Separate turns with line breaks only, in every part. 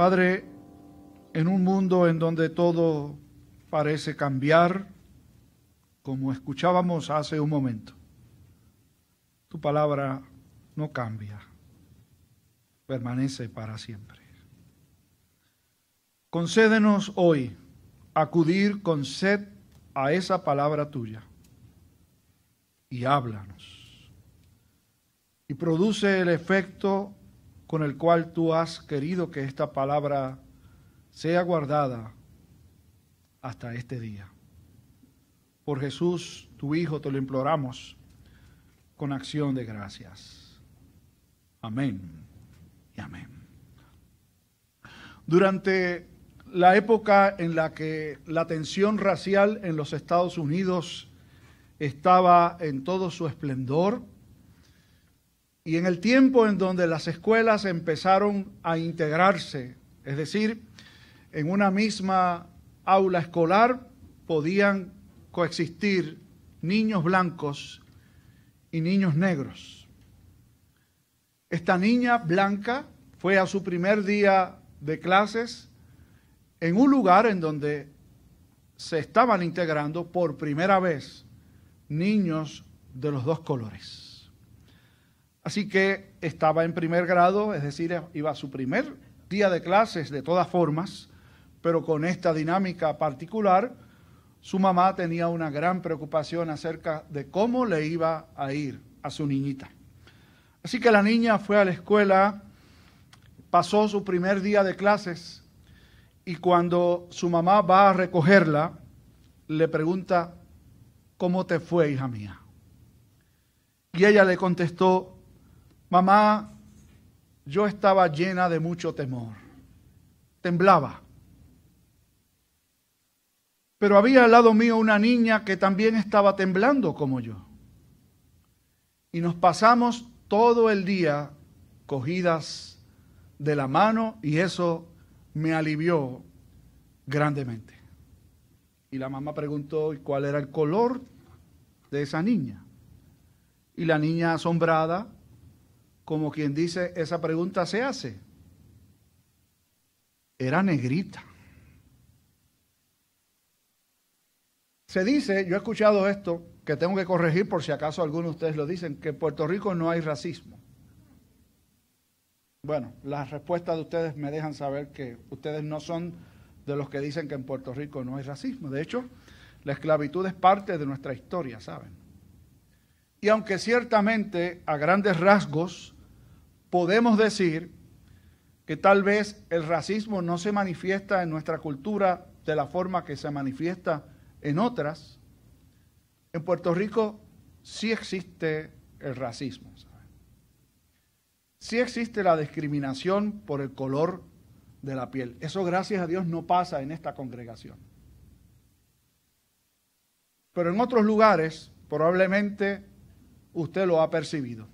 Padre, en un mundo en donde todo parece cambiar, como escuchábamos hace un momento, tu palabra no cambia, permanece para siempre. Concédenos hoy acudir con sed a esa palabra tuya y háblanos. Y produce el efecto con el cual tú has querido que esta palabra sea guardada hasta este día. Por Jesús, tu Hijo, te lo imploramos con acción de gracias. Amén y amén. Durante la época en la que la tensión racial en los Estados Unidos estaba en todo su esplendor, y en el tiempo en donde las escuelas empezaron a integrarse, es decir, en una misma aula escolar podían coexistir niños blancos y niños negros. Esta niña blanca fue a su primer día de clases en un lugar en donde se estaban integrando por primera vez niños de los dos colores. Así que estaba en primer grado, es decir, iba a su primer día de clases de todas formas, pero con esta dinámica particular, su mamá tenía una gran preocupación acerca de cómo le iba a ir a su niñita. Así que la niña fue a la escuela, pasó su primer día de clases y cuando su mamá va a recogerla, le pregunta, ¿cómo te fue, hija mía? Y ella le contestó, Mamá, yo estaba llena de mucho temor, temblaba. Pero había al lado mío una niña que también estaba temblando como yo. Y nos pasamos todo el día cogidas de la mano y eso me alivió grandemente. Y la mamá preguntó cuál era el color de esa niña. Y la niña asombrada como quien dice, esa pregunta se hace. Era negrita. Se dice, yo he escuchado esto, que tengo que corregir por si acaso algunos de ustedes lo dicen, que en Puerto Rico no hay racismo. Bueno, las respuestas de ustedes me dejan saber que ustedes no son de los que dicen que en Puerto Rico no hay racismo. De hecho, la esclavitud es parte de nuestra historia, ¿saben? Y aunque ciertamente a grandes rasgos podemos decir que tal vez el racismo no se manifiesta en nuestra cultura de la forma que se manifiesta en otras. En Puerto Rico sí existe el racismo. Sí existe la discriminación por el color de la piel. Eso gracias a Dios no pasa en esta congregación. Pero en otros lugares probablemente usted lo ha percibido.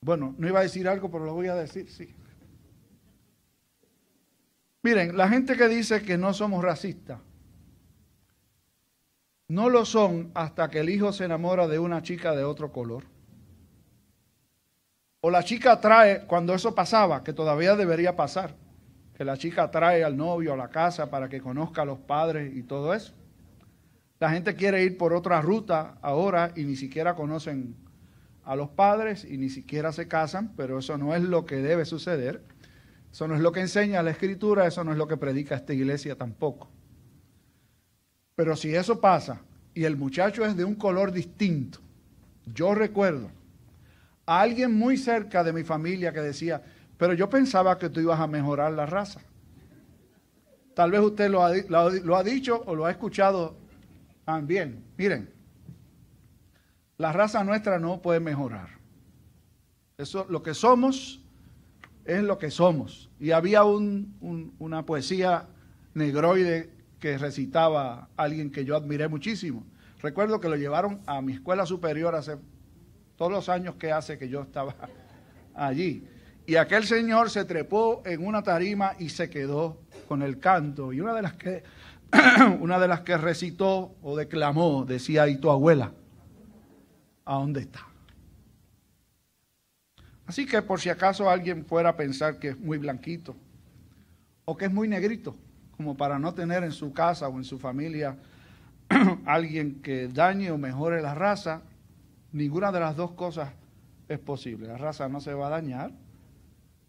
Bueno, no iba a decir algo, pero lo voy a decir, sí. Miren, la gente que dice que no somos racistas, no lo son hasta que el hijo se enamora de una chica de otro color. O la chica trae, cuando eso pasaba, que todavía debería pasar, que la chica trae al novio a la casa para que conozca a los padres y todo eso. La gente quiere ir por otra ruta ahora y ni siquiera conocen a los padres y ni siquiera se casan, pero eso no es lo que debe suceder. Eso no es lo que enseña la escritura, eso no es lo que predica esta iglesia tampoco. Pero si eso pasa y el muchacho es de un color distinto, yo recuerdo a alguien muy cerca de mi familia que decía, pero yo pensaba que tú ibas a mejorar la raza. Tal vez usted lo ha, lo ha dicho o lo ha escuchado también. Miren, la raza nuestra no puede mejorar. Eso, lo que somos es lo que somos. Y había una poesía negroide que recitaba alguien que yo admiré muchísimo. Recuerdo que lo llevaron a mi escuela superior hace todos los años que hace que yo estaba allí. Y aquel señor se trepó en una tarima y se quedó con el canto. Y una de las que, una de las que recitó o declamó decía, ¿y tu abuela? A dónde está. Así que por si acaso alguien fuera a pensar que es muy blanquito o que es muy negrito, como para no tener en su casa o en su familia alguien que dañe o mejore la raza, ninguna de las dos cosas es posible. La raza no se va a dañar,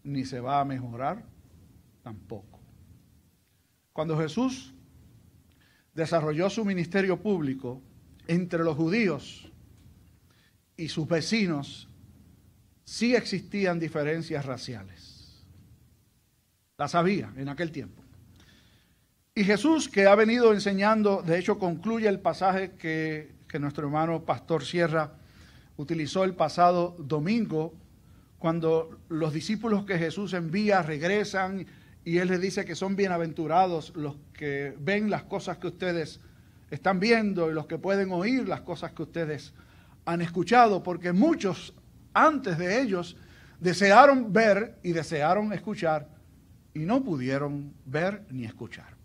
ni se va a mejorar tampoco. Cuando Jesús desarrolló su ministerio público entre los judíos y sus vecinos, sí existían diferencias raciales. Las había en aquel tiempo. Y Jesús, que ha venido enseñando, de hecho concluye el pasaje que, que nuestro hermano Pastor Sierra utilizó el pasado domingo, cuando los discípulos que Jesús envía regresan y Él les dice que son bienaventurados los que ven las cosas que ustedes están viendo y los que pueden oír las cosas que ustedes han escuchado, porque muchos antes de ellos desearon ver y desearon escuchar y no pudieron ver ni escuchar.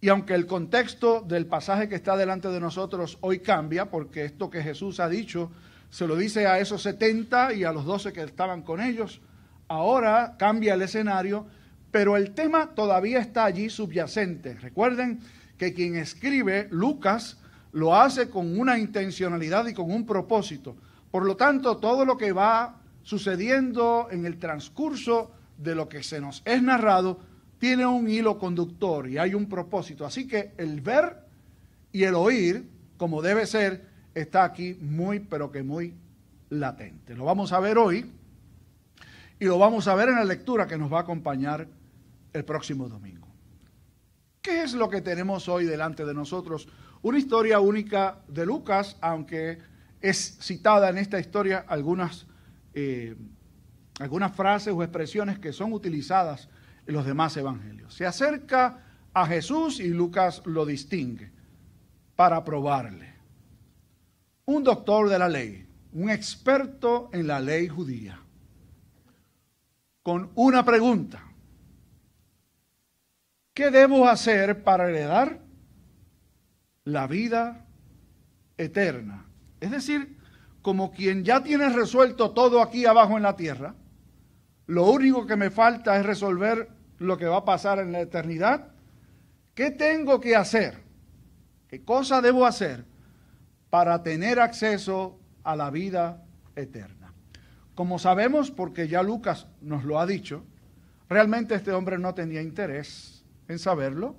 Y aunque el contexto del pasaje que está delante de nosotros hoy cambia, porque esto que Jesús ha dicho se lo dice a esos 70 y a los 12 que estaban con ellos, ahora cambia el escenario pero el tema todavía está allí subyacente. Recuerden que quien escribe, Lucas, lo hace con una intencionalidad y con un propósito. Por lo tanto, todo lo que va sucediendo en el transcurso de lo que se nos es narrado tiene un hilo conductor y hay un propósito. Así que el ver y el oír, como debe ser, está aquí muy, pero que muy latente. Lo vamos a ver hoy y lo vamos a ver en la lectura que nos va a acompañar el próximo domingo. ¿Qué es lo que tenemos hoy delante de nosotros? Una historia única de Lucas, aunque es citada en esta historia algunas, eh, algunas frases o expresiones que son utilizadas en los demás evangelios. Se acerca a Jesús y Lucas lo distingue para probarle. Un doctor de la ley, un experto en la ley judía, con una pregunta. ¿Qué debo hacer para heredar la vida eterna? Es decir, como quien ya tiene resuelto todo aquí abajo en la tierra, lo único que me falta es resolver lo que va a pasar en la eternidad. ¿Qué tengo que hacer? ¿Qué cosa debo hacer para tener acceso a la vida eterna? Como sabemos, porque ya Lucas nos lo ha dicho, realmente este hombre no tenía interés en saberlo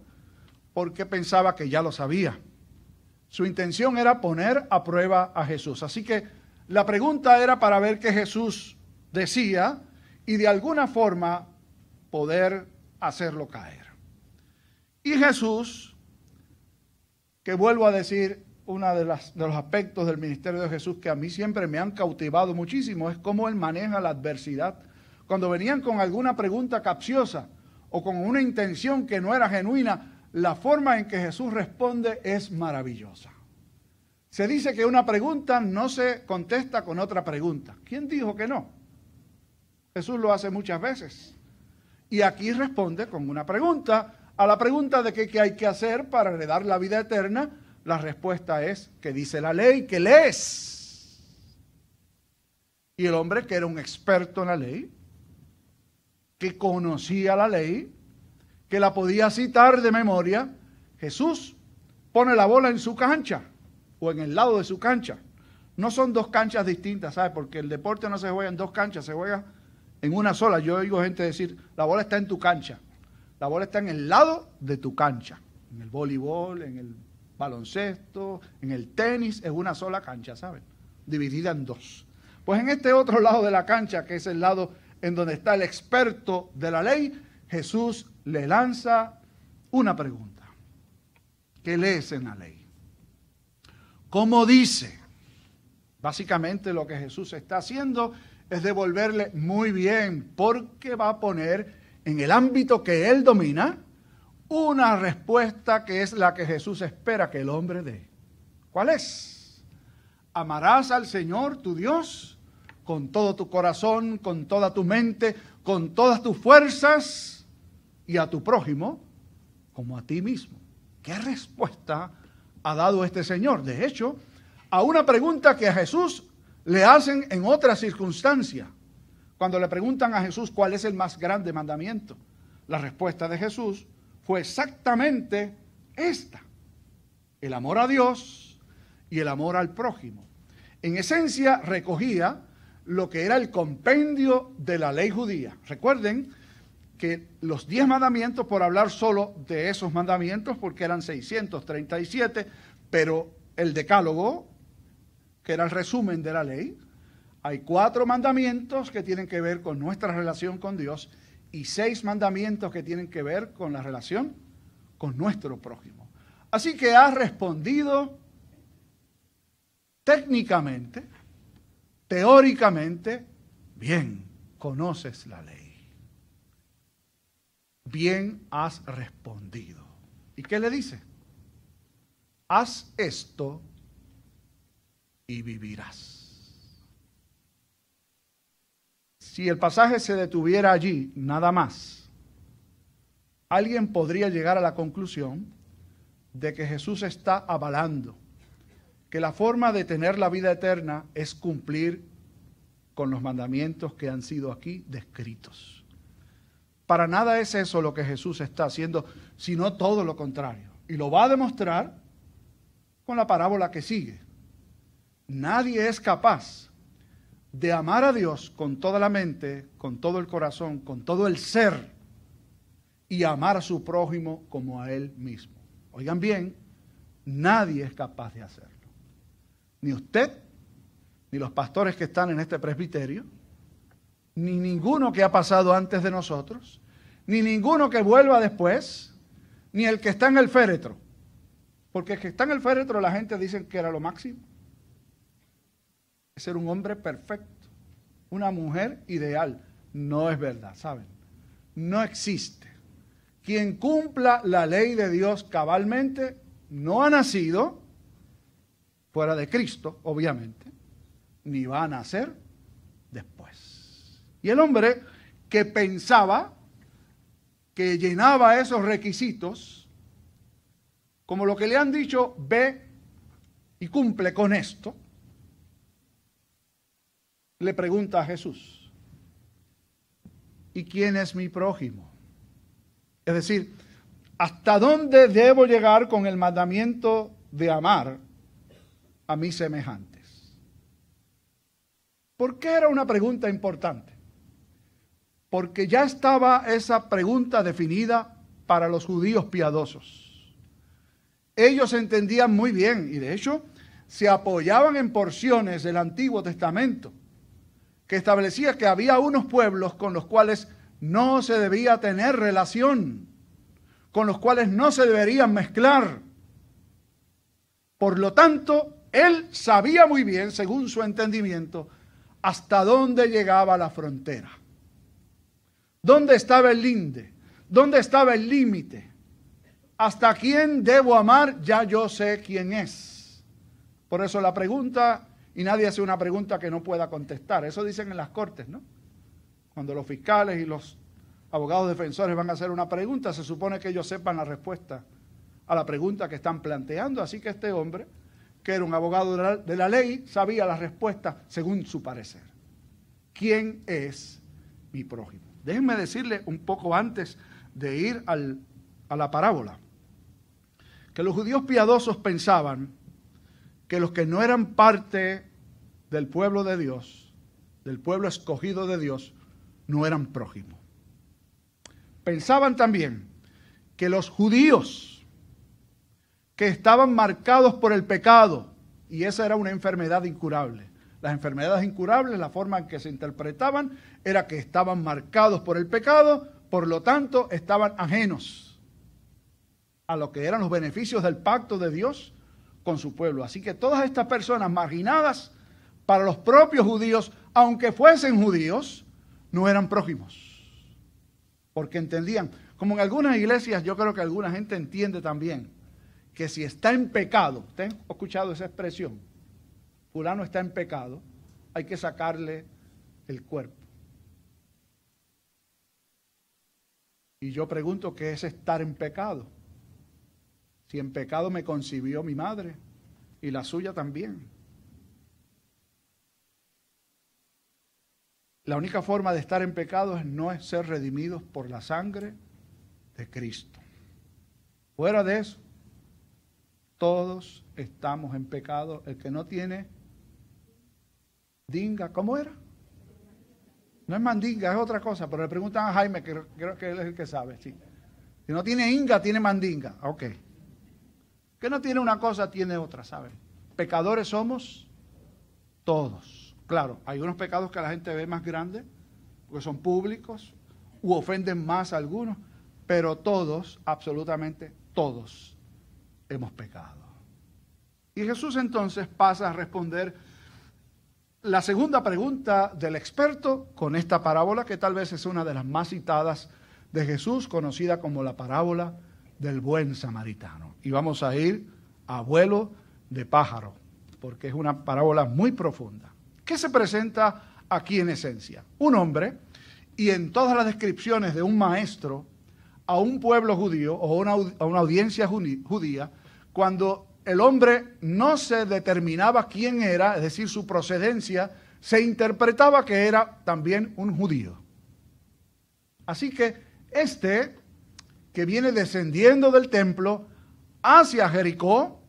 porque pensaba que ya lo sabía. Su intención era poner a prueba a Jesús. Así que la pregunta era para ver qué Jesús decía y de alguna forma poder hacerlo caer. Y Jesús, que vuelvo a decir, uno de, de los aspectos del ministerio de Jesús que a mí siempre me han cautivado muchísimo es cómo él maneja la adversidad. Cuando venían con alguna pregunta capciosa, o con una intención que no era genuina, la forma en que Jesús responde es maravillosa. Se dice que una pregunta no se contesta con otra pregunta. ¿Quién dijo que no? Jesús lo hace muchas veces. Y aquí responde con una pregunta. A la pregunta de qué, hay que hacer para heredar la vida eterna, la respuesta es que dice la ley, que lees. Y el hombre que era un experto en la ley, que conocía la ley, que la podía citar de memoria, Jesús pone la bola en su cancha o en el lado de su cancha. No son dos canchas distintas, ¿sabes? Porque el deporte no se juega en dos canchas, se juega en una sola. Yo oigo gente decir, la bola está en tu cancha. La bola está en el lado de tu cancha. En el voleibol, en el baloncesto, en el tenis, es una sola cancha, ¿saben? Dividida en dos. Pues en este otro lado de la cancha, que es el lado en donde está el experto de la ley, Jesús le lanza una pregunta. ¿Qué lees en la ley? ¿Cómo dice? Básicamente lo que Jesús está haciendo es devolverle muy bien, porque va a poner en el ámbito que él domina una respuesta que es la que Jesús espera que el hombre dé. ¿Cuál es? Amarás al Señor tu Dios con todo tu corazón, con toda tu mente, con todas tus fuerzas y a tu prójimo como a ti mismo. ¿Qué respuesta ha dado este Señor? De hecho, a una pregunta que a Jesús le hacen en otra circunstancia, Cuando le preguntan a Jesús cuál es el más grande mandamiento, la respuesta de Jesús fue exactamente esta. El amor a Dios y el amor al prójimo. En esencia recogía lo que era el compendio de la ley judía. Recuerden que los diez mandamientos, por hablar solo de esos mandamientos, porque eran 637, pero el decálogo, que era el resumen de la ley, hay cuatro mandamientos que tienen que ver con nuestra relación con Dios y seis mandamientos que tienen que ver con la relación con nuestro prójimo. Así que ha respondido técnicamente, teóricamente, bien, conoces la ley. Bien has respondido. ¿Y qué le dice? Haz esto y vivirás. Si el pasaje se detuviera allí, nada más, alguien podría llegar a la conclusión de que Jesús está avalando que la forma de tener la vida eterna es cumplir con los mandamientos que han sido aquí descritos. Para nada es eso lo que Jesús está haciendo, sino todo lo contrario. Y lo va a demostrar con la parábola que sigue. Nadie es capaz de amar a Dios con toda la mente, con todo el corazón, con todo el ser y amar a su prójimo como a él mismo. Oigan bien, nadie es capaz de hacerlo. Ni usted, ni los pastores que están en este presbiterio, ni ninguno que ha pasado antes de nosotros, ni ninguno que vuelva después, ni el que está en el féretro. Porque el que está en el féretro la gente dice que era lo máximo ser un hombre perfecto, una mujer ideal. No es verdad, ¿saben? No existe. Quien cumpla la ley de Dios cabalmente no ha nacido fuera de Cristo, obviamente, ni va a nacer después. Y el hombre que pensaba que llenaba esos requisitos, como lo que le han dicho, ve y cumple con esto, le pregunta a Jesús, ¿y quién es mi prójimo? Es decir, ¿hasta dónde debo llegar con el mandamiento de amar a mis semejantes? ¿Por qué era una pregunta importante? Porque ya estaba esa pregunta definida para los judíos piadosos. Ellos entendían muy bien y de hecho se apoyaban en porciones del Antiguo Testamento que establecía que había unos pueblos con los cuales no se debía tener relación, con los cuales no se deberían mezclar. Por lo tanto, él sabía muy bien, según su entendimiento, hasta dónde llegaba la frontera. ¿Dónde estaba el linde? ¿Dónde estaba el límite? ¿Hasta quién debo amar? Ya yo sé quién es. Por eso la pregunta y nadie hace una pregunta que no pueda contestar. Eso dicen en las cortes, ¿no? Cuando los fiscales y los abogados defensores van a hacer una pregunta, se supone que ellos sepan la respuesta a la pregunta que están planteando. Así que este hombre, que era un abogado de la, de la ley, sabía la respuesta según su parecer. ¿Quién es mi prójimo? Déjenme decirle un poco antes de ir al, a la parábola, que los judíos piadosos pensaban que los que no eran parte del pueblo de Dios, del pueblo escogido de Dios, no eran prójimos. Pensaban también que los judíos que estaban marcados por el pecado, y esa era una enfermedad incurable, las enfermedades incurables, la forma en que se interpretaban era que estaban marcados por el pecado, por lo tanto estaban ajenos a lo que eran los beneficios del pacto de Dios con su pueblo. Así que todas estas personas marginadas para los propios judíos, aunque fuesen judíos, no eran prójimos. Porque entendían, como en algunas iglesias yo creo que alguna gente entiende también, que si está en pecado, ¿usted ha escuchado esa expresión? Fulano está en pecado, hay que sacarle el cuerpo. Y yo pregunto, ¿qué es estar en pecado? Si en pecado me concibió mi madre y la suya también. la única forma de estar en pecado es no ser redimidos por la sangre de Cristo. Fuera de eso, todos estamos en pecado. El que no tiene dinga, ¿cómo era? No es mandinga, es otra cosa, pero le preguntan a Jaime, que creo que él es el que sabe, sí. Si no tiene inga, tiene mandinga. Ok. Que no tiene una cosa, tiene otra, ¿saben? Pecadores somos todos. Claro, hay unos pecados que la gente ve más grandes, porque son públicos, u ofenden más a algunos, pero todos, absolutamente todos, hemos pecado. Y Jesús entonces pasa a responder la segunda pregunta del experto con esta parábola, que tal vez es una de las más citadas de Jesús, conocida como la parábola del buen samaritano. Y vamos a ir a vuelo de pájaro, porque es una parábola muy profunda. ¿Qué se presenta aquí en esencia? Un hombre, y en todas las descripciones de un maestro a un pueblo judío o a una audiencia judía, cuando el hombre no se determinaba quién era, es decir, su procedencia, se interpretaba que era también un judío. Así que este, que viene descendiendo del templo hacia Jericó,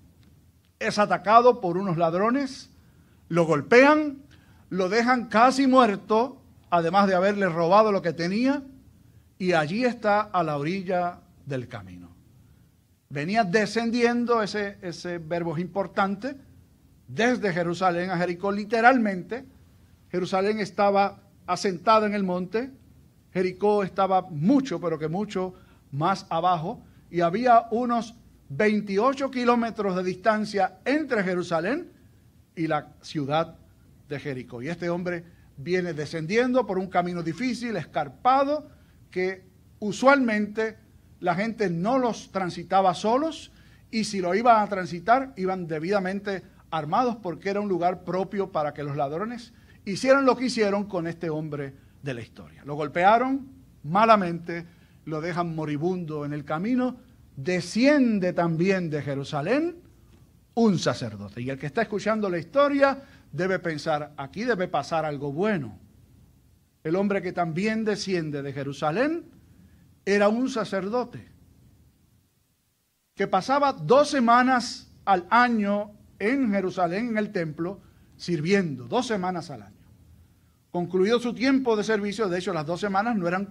es atacado por unos ladrones, lo golpean, lo dejan casi muerto, además de haberle robado lo que tenía, y allí está a la orilla del camino venía descendiendo, ese, ese verbo es importante, desde Jerusalén a Jericó, literalmente. Jerusalén estaba asentada en el monte, Jericó estaba mucho, pero que mucho más abajo, y había unos 28 kilómetros de distancia entre Jerusalén y la ciudad de Jericó. Y este hombre viene descendiendo por un camino difícil, escarpado, que usualmente la gente no los transitaba solos y si lo iban a transitar iban debidamente armados porque era un lugar propio para que los ladrones hicieran lo que hicieron con este hombre de la historia. Lo golpearon malamente, lo dejan moribundo en el camino, desciende también de Jerusalén un sacerdote. Y el que está escuchando la historia debe pensar, aquí debe pasar algo bueno. El hombre que también desciende de Jerusalén era un sacerdote que pasaba dos semanas al año en Jerusalén, en el templo, sirviendo, dos semanas al año. Concluido su tiempo de servicio, de hecho las dos semanas no eran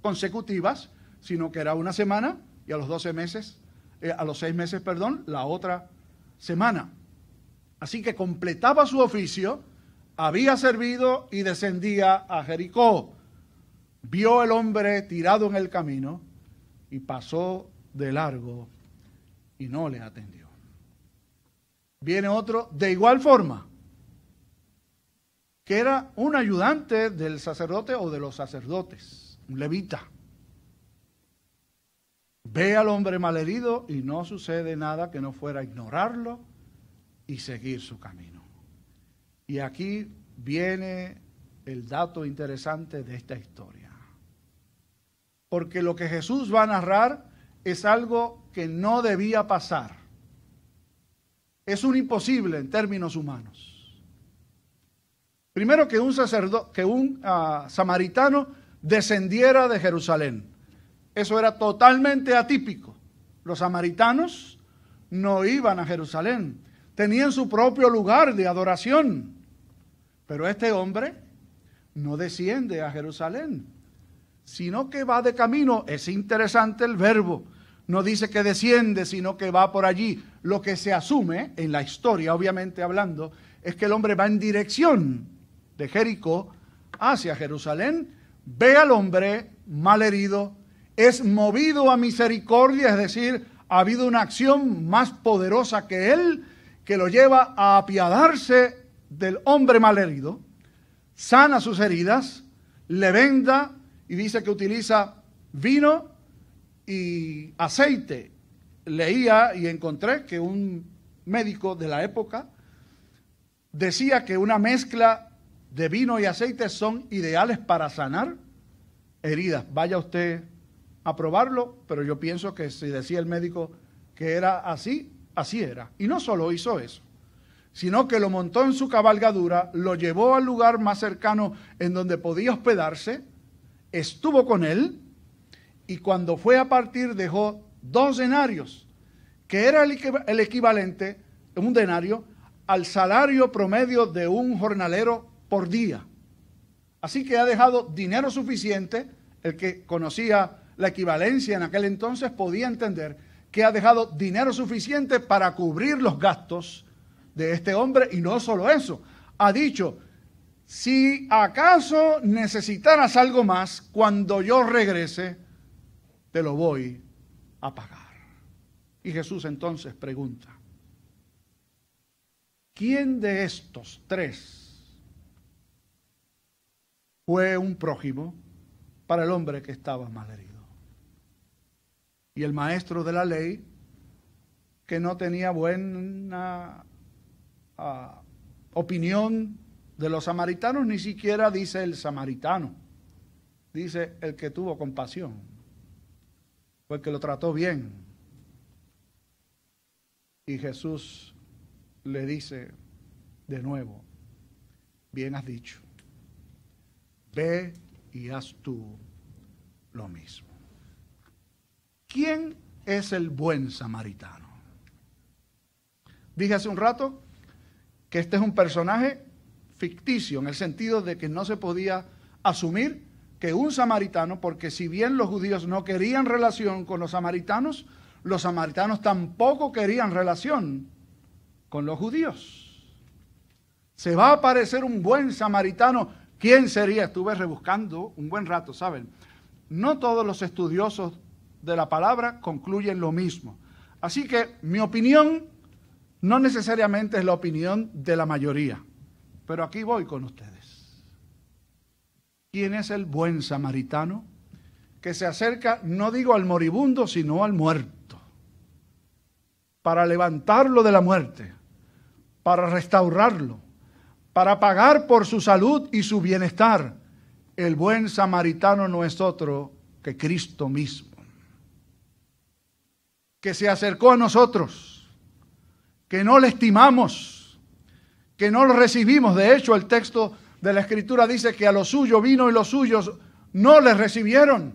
consecutivas, sino que era una semana y a los doce meses, eh, a los seis meses, perdón, la otra semana. Así que completaba su oficio, había servido y descendía a Jericó vio el hombre tirado en el camino y pasó de largo y no le atendió. Viene otro de igual forma, que era un ayudante del sacerdote o de los sacerdotes, un levita. Ve al hombre malherido y no sucede nada que no fuera ignorarlo y seguir su camino. Y aquí viene el dato interesante de esta historia porque lo que Jesús va a narrar es algo que no debía pasar. Es un imposible en términos humanos. Primero que un sacerdote, que un ah, samaritano descendiera de Jerusalén. Eso era totalmente atípico. Los samaritanos no iban a Jerusalén, tenían su propio lugar de adoración. Pero este hombre no desciende a Jerusalén sino que va de camino. Es interesante el verbo. No dice que desciende, sino que va por allí. Lo que se asume en la historia, obviamente hablando, es que el hombre va en dirección de Jericó hacia Jerusalén, ve al hombre mal herido, es movido a misericordia, es decir, ha habido una acción más poderosa que él que lo lleva a apiadarse del hombre mal herido, sana sus heridas, le venda y dice que utiliza vino y aceite. Leía y encontré que un médico de la época decía que una mezcla de vino y aceite son ideales para sanar heridas. Vaya usted a probarlo, pero yo pienso que si decía el médico que era así, así era. Y no solo hizo eso, sino que lo montó en su cabalgadura, lo llevó al lugar más cercano en donde podía hospedarse, estuvo con él, y cuando fue a partir dejó dos denarios, que era el equivalente, un denario, al salario promedio de un jornalero por día. Así que ha dejado dinero suficiente, el que conocía la equivalencia en aquel entonces podía entender que ha dejado dinero suficiente para cubrir los gastos de este hombre y no solo eso, ha dicho, si acaso necesitaras algo más, cuando yo regrese, te lo voy a pagar. Y Jesús entonces pregunta, ¿quién de estos tres fue un prójimo para el hombre que estaba mal herido? Y el maestro de la ley, que no tenía buena uh, opinión de los samaritanos, ni siquiera dice el samaritano, dice el que tuvo compasión, fue el que lo trató bien y Jesús le dice de nuevo, bien has dicho, ve y haz tú lo mismo. ¿Quién es el buen samaritano? Dije hace un rato que este es un personaje ficticio, en el sentido de que no se podía asumir que un samaritano, porque si bien los judíos no querían relación con los samaritanos, los samaritanos tampoco querían relación con los judíos. Se va a aparecer un buen samaritano. ¿Quién sería? Estuve rebuscando un buen rato, ¿saben? No todos los estudiosos de la palabra concluyen lo mismo. Así que mi opinión no necesariamente es la opinión de la mayoría. Pero aquí voy con ustedes. ¿Quién es el buen samaritano? Que se acerca, no digo al moribundo, sino al muerto para levantarlo de la muerte, para restaurarlo, para pagar por su salud y su bienestar. El buen samaritano no es otro que Cristo mismo, que se acercó a nosotros, que no le estimamos, que no lo recibimos. De hecho, el texto de la Escritura dice que a lo suyo vino y los suyos no le recibieron,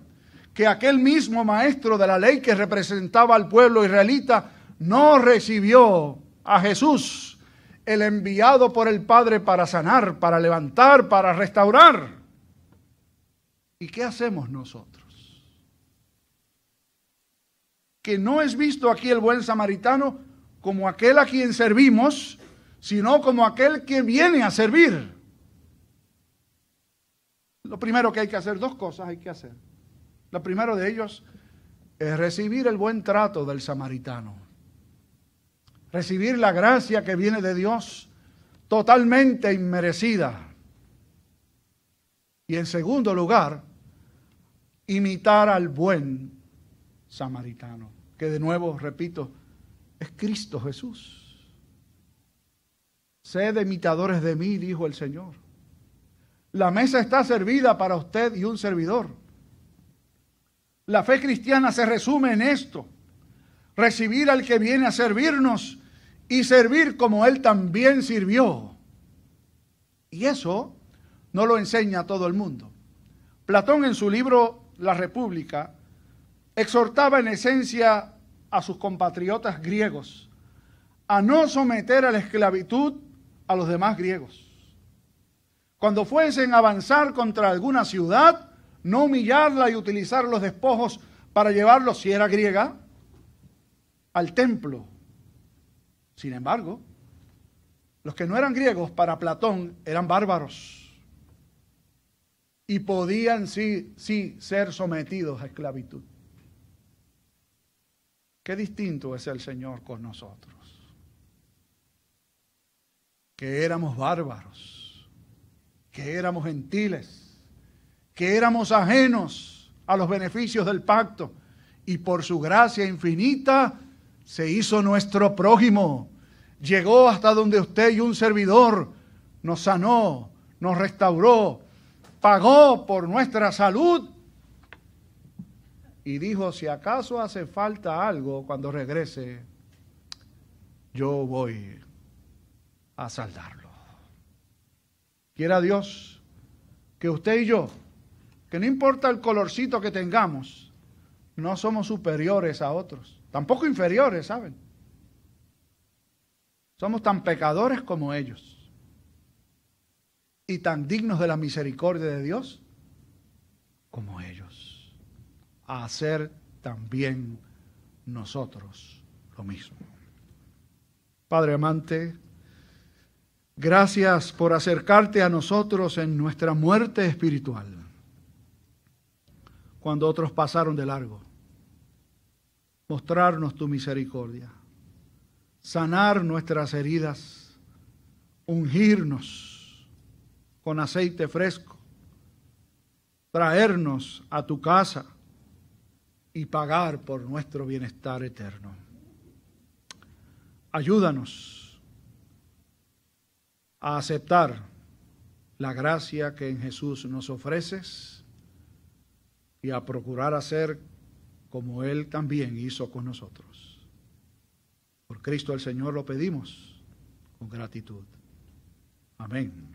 que aquel mismo maestro de la ley que representaba al pueblo israelita no recibió a Jesús, el enviado por el Padre para sanar, para levantar, para restaurar. ¿Y qué hacemos nosotros? Que no es visto aquí el buen samaritano como aquel a quien servimos, sino como aquel que viene a servir. Lo primero que hay que hacer, dos cosas hay que hacer. Lo primero de ellos es recibir el buen trato del samaritano recibir la gracia que viene de Dios totalmente inmerecida. Y en segundo lugar, imitar al buen samaritano, que de nuevo, repito, es Cristo Jesús. Sed imitadores de mí, dijo el Señor. La mesa está servida para usted y un servidor. La fe cristiana se resume en esto. Recibir al que viene a servirnos y servir como Él también sirvió. Y eso no lo enseña todo el mundo. Platón en su libro La República exhortaba en esencia a sus compatriotas griegos a no someter a la esclavitud a los demás griegos. Cuando fuesen a avanzar contra alguna ciudad, no humillarla y utilizar los despojos para llevarlos, si era griega, al templo sin embargo, los que no eran griegos para Platón eran bárbaros y podían sí, sí ser sometidos a esclavitud. Qué distinto es el Señor con nosotros. Que éramos bárbaros, que éramos gentiles, que éramos ajenos a los beneficios del pacto. Y por su gracia infinita se hizo nuestro prójimo. Llegó hasta donde usted y un servidor nos sanó, nos restauró, pagó por nuestra salud. Y dijo, si acaso hace falta algo cuando regrese, yo voy a saldarlo. Quiera Dios que usted y yo, que no importa el colorcito que tengamos, no somos superiores a otros, tampoco inferiores, ¿saben? Somos tan pecadores como ellos y tan dignos de la misericordia de Dios como ellos. A hacer también nosotros lo mismo. Padre amante, gracias por acercarte a nosotros en nuestra muerte espiritual, cuando otros pasaron de largo. Mostrarnos tu misericordia, sanar nuestras heridas, ungirnos con aceite fresco, traernos a tu casa y pagar por nuestro bienestar eterno. Ayúdanos a aceptar la gracia que en Jesús nos ofreces y a procurar hacer como Él también hizo con nosotros. Por Cristo el Señor lo pedimos con gratitud. Amén.